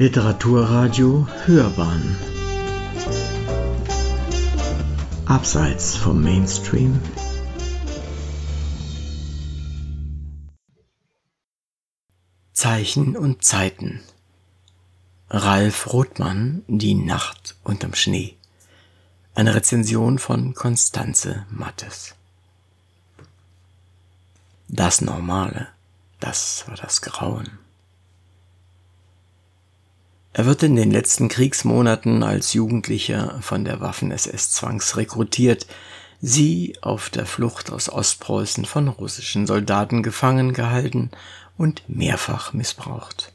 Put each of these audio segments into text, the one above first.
Literaturradio Hörbahn. Abseits vom Mainstream. Zeichen und Zeiten. Ralf Rothmann Die Nacht unterm Schnee. Eine Rezension von Konstanze Mattes. Das Normale, das war das Grauen. Er wird in den letzten Kriegsmonaten als Jugendlicher von der Waffen-SS zwangsrekrutiert, sie auf der Flucht aus Ostpreußen von russischen Soldaten gefangen gehalten und mehrfach missbraucht.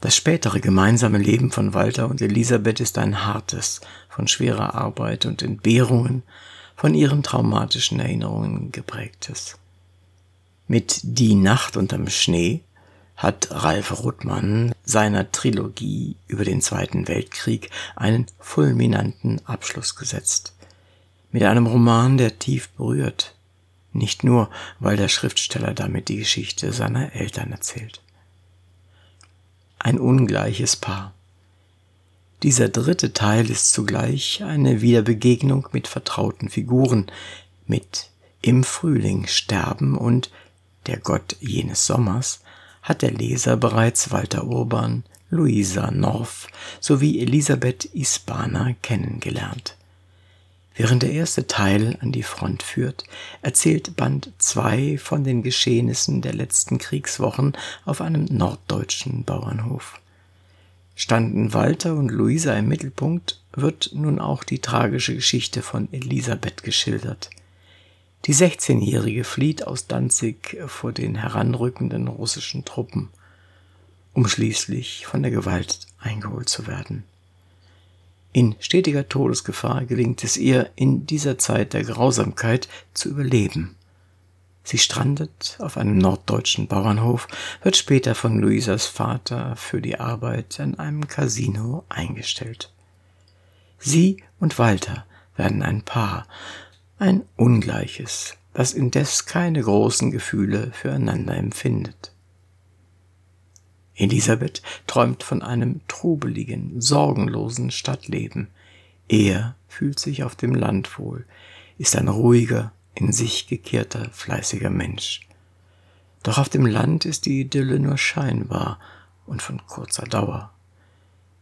Das spätere gemeinsame Leben von Walter und Elisabeth ist ein hartes, von schwerer Arbeit und Entbehrungen, von ihren traumatischen Erinnerungen geprägtes. Mit Die Nacht unterm Schnee hat Ralf Rothmann seiner Trilogie über den Zweiten Weltkrieg einen fulminanten Abschluss gesetzt. Mit einem Roman, der tief berührt, nicht nur, weil der Schriftsteller damit die Geschichte seiner Eltern erzählt. Ein ungleiches Paar. Dieser dritte Teil ist zugleich eine Wiederbegegnung mit vertrauten Figuren, mit Im Frühling sterben und Der Gott jenes Sommers, hat der Leser bereits Walter Urban, Luisa North sowie Elisabeth Ispana kennengelernt. Während der erste Teil an die Front führt, erzählt Band 2 von den Geschehnissen der letzten Kriegswochen auf einem norddeutschen Bauernhof. Standen Walter und Luisa im Mittelpunkt, wird nun auch die tragische Geschichte von Elisabeth geschildert – die 16-Jährige flieht aus Danzig vor den heranrückenden russischen Truppen, um schließlich von der Gewalt eingeholt zu werden. In stetiger Todesgefahr gelingt es ihr, in dieser Zeit der Grausamkeit zu überleben. Sie strandet auf einem norddeutschen Bauernhof, wird später von Luisas Vater für die Arbeit an einem Casino eingestellt. Sie und Walter werden ein Paar, ein ungleiches, das indes keine großen Gefühle füreinander empfindet. Elisabeth träumt von einem trubeligen, sorgenlosen Stadtleben. Er fühlt sich auf dem Land wohl, ist ein ruhiger, in sich gekehrter, fleißiger Mensch. Doch auf dem Land ist die Idylle nur scheinbar und von kurzer Dauer.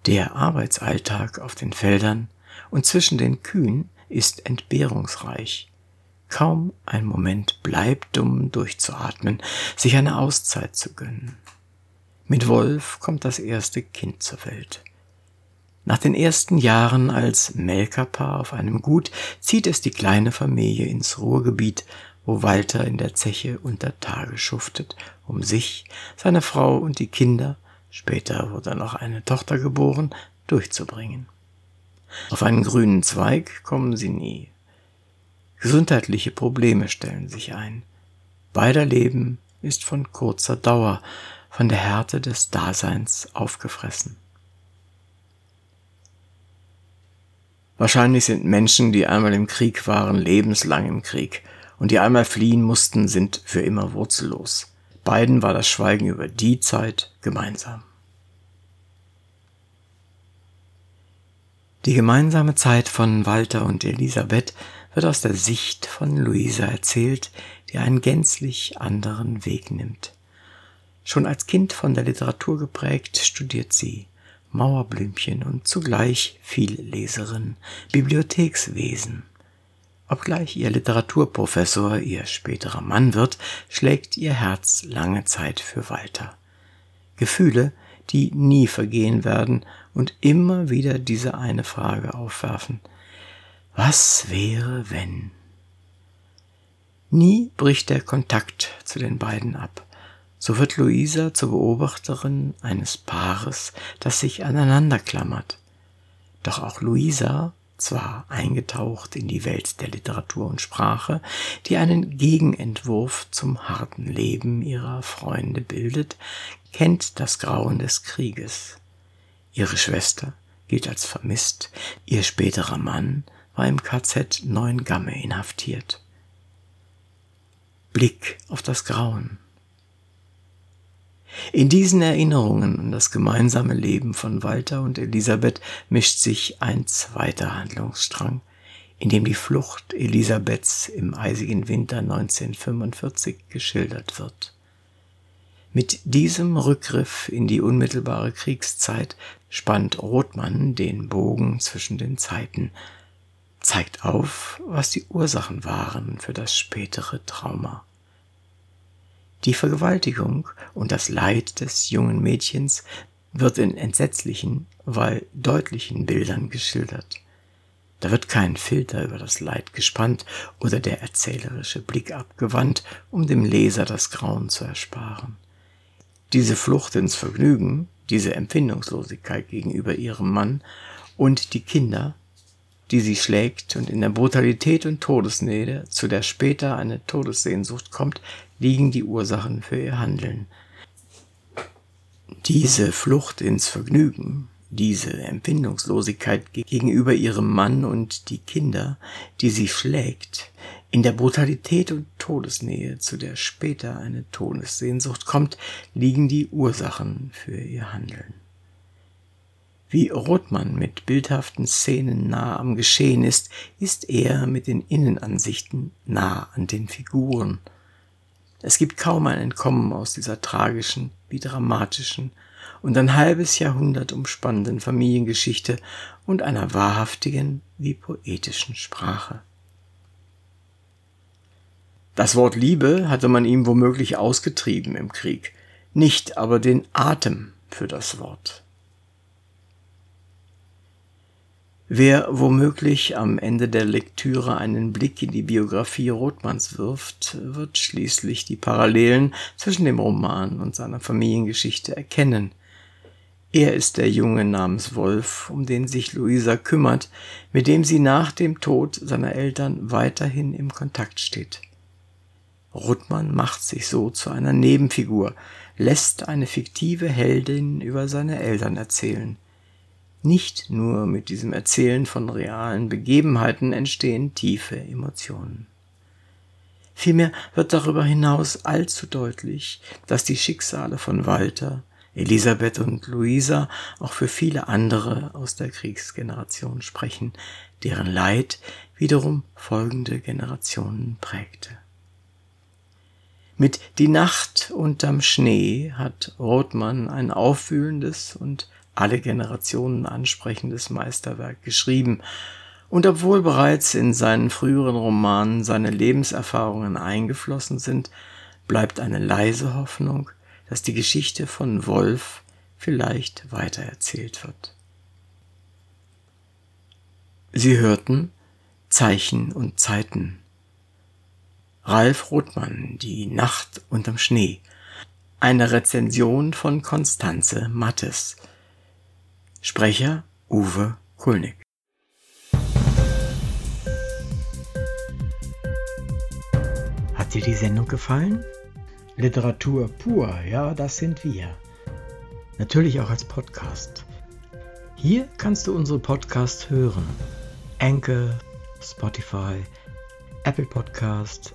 Der Arbeitsalltag auf den Feldern und zwischen den Kühen ist entbehrungsreich. Kaum ein Moment bleibt, um durchzuatmen, sich eine Auszeit zu gönnen. Mit Wolf kommt das erste Kind zur Welt. Nach den ersten Jahren als Melkerpaar auf einem Gut zieht es die kleine Familie ins Ruhrgebiet, wo Walter in der Zeche unter Tage schuftet, um sich, seine Frau und die Kinder, später wurde noch eine Tochter geboren, durchzubringen. Auf einen grünen Zweig kommen sie nie. Gesundheitliche Probleme stellen sich ein. Beider Leben ist von kurzer Dauer, von der Härte des Daseins aufgefressen. Wahrscheinlich sind Menschen, die einmal im Krieg waren, lebenslang im Krieg, und die einmal fliehen mussten, sind für immer wurzellos. Beiden war das Schweigen über die Zeit gemeinsam. Die gemeinsame Zeit von Walter und Elisabeth wird aus der Sicht von Luisa erzählt, die einen gänzlich anderen Weg nimmt. Schon als Kind von der Literatur geprägt, studiert sie Mauerblümchen und zugleich Vielleserin, Bibliothekswesen. Obgleich ihr Literaturprofessor ihr späterer Mann wird, schlägt ihr Herz lange Zeit für Walter. Gefühle, die nie vergehen werden und immer wieder diese eine Frage aufwerfen. Was wäre, wenn? Nie bricht der Kontakt zu den beiden ab. So wird Luisa zur Beobachterin eines Paares, das sich aneinander klammert. Doch auch Luisa, zwar eingetaucht in die Welt der Literatur und Sprache, die einen Gegenentwurf zum harten Leben ihrer Freunde bildet, kennt das Grauen des Krieges. Ihre Schwester gilt als vermisst, ihr späterer Mann war im KZ Neuengamme inhaftiert. Blick auf das Grauen. In diesen Erinnerungen an das gemeinsame Leben von Walter und Elisabeth mischt sich ein zweiter Handlungsstrang, in dem die Flucht Elisabeths im eisigen Winter 1945 geschildert wird. Mit diesem Rückgriff in die unmittelbare Kriegszeit spannt Rothmann den Bogen zwischen den Zeiten, zeigt auf, was die Ursachen waren für das spätere Trauma. Die Vergewaltigung und das Leid des jungen Mädchens wird in entsetzlichen, weil deutlichen Bildern geschildert. Da wird kein Filter über das Leid gespannt oder der erzählerische Blick abgewandt, um dem Leser das Grauen zu ersparen. Diese Flucht ins Vergnügen, diese Empfindungslosigkeit gegenüber ihrem Mann und die Kinder, die sie schlägt und in der Brutalität und Todesnähe, zu der später eine Todessehnsucht kommt, liegen die Ursachen für ihr Handeln. Diese Flucht ins Vergnügen, diese Empfindungslosigkeit gegenüber ihrem Mann und die Kinder, die sie schlägt, in der Brutalität und Todesnähe, zu der später eine Todessehnsucht kommt, liegen die Ursachen für ihr Handeln. Wie Rothmann mit bildhaften Szenen nah am Geschehen ist, ist er mit den Innenansichten nah an den Figuren. Es gibt kaum ein Entkommen aus dieser tragischen wie dramatischen und ein halbes Jahrhundert umspannenden Familiengeschichte und einer wahrhaftigen wie poetischen Sprache. Das Wort Liebe hatte man ihm womöglich ausgetrieben im Krieg, nicht aber den Atem für das Wort. Wer womöglich am Ende der Lektüre einen Blick in die Biografie Rothmanns wirft, wird schließlich die Parallelen zwischen dem Roman und seiner Familiengeschichte erkennen – er ist der Junge namens Wolf, um den sich Luisa kümmert, mit dem sie nach dem Tod seiner Eltern weiterhin im Kontakt steht. Ruttmann macht sich so zu einer Nebenfigur, lässt eine fiktive Heldin über seine Eltern erzählen. Nicht nur mit diesem Erzählen von realen Begebenheiten entstehen tiefe Emotionen. Vielmehr wird darüber hinaus allzu deutlich, dass die Schicksale von Walter, Elisabeth und Luisa auch für viele andere aus der Kriegsgeneration sprechen, deren Leid wiederum folgende Generationen prägte. Mit Die Nacht unterm Schnee hat Rothmann ein auffühlendes und alle Generationen ansprechendes Meisterwerk geschrieben, und obwohl bereits in seinen früheren Romanen seine Lebenserfahrungen eingeflossen sind, bleibt eine leise Hoffnung, dass die Geschichte von Wolf vielleicht weitererzählt wird. Sie hörten Zeichen und Zeiten. Ralf Rothmann, Die Nacht unterm Schnee. Eine Rezension von Konstanze Mattes. Sprecher Uwe Kulnig. Hat dir die Sendung gefallen? Literatur pur, ja, das sind wir. Natürlich auch als Podcast. Hier kannst du unsere Podcasts hören. Anchor, Spotify, Apple Podcast,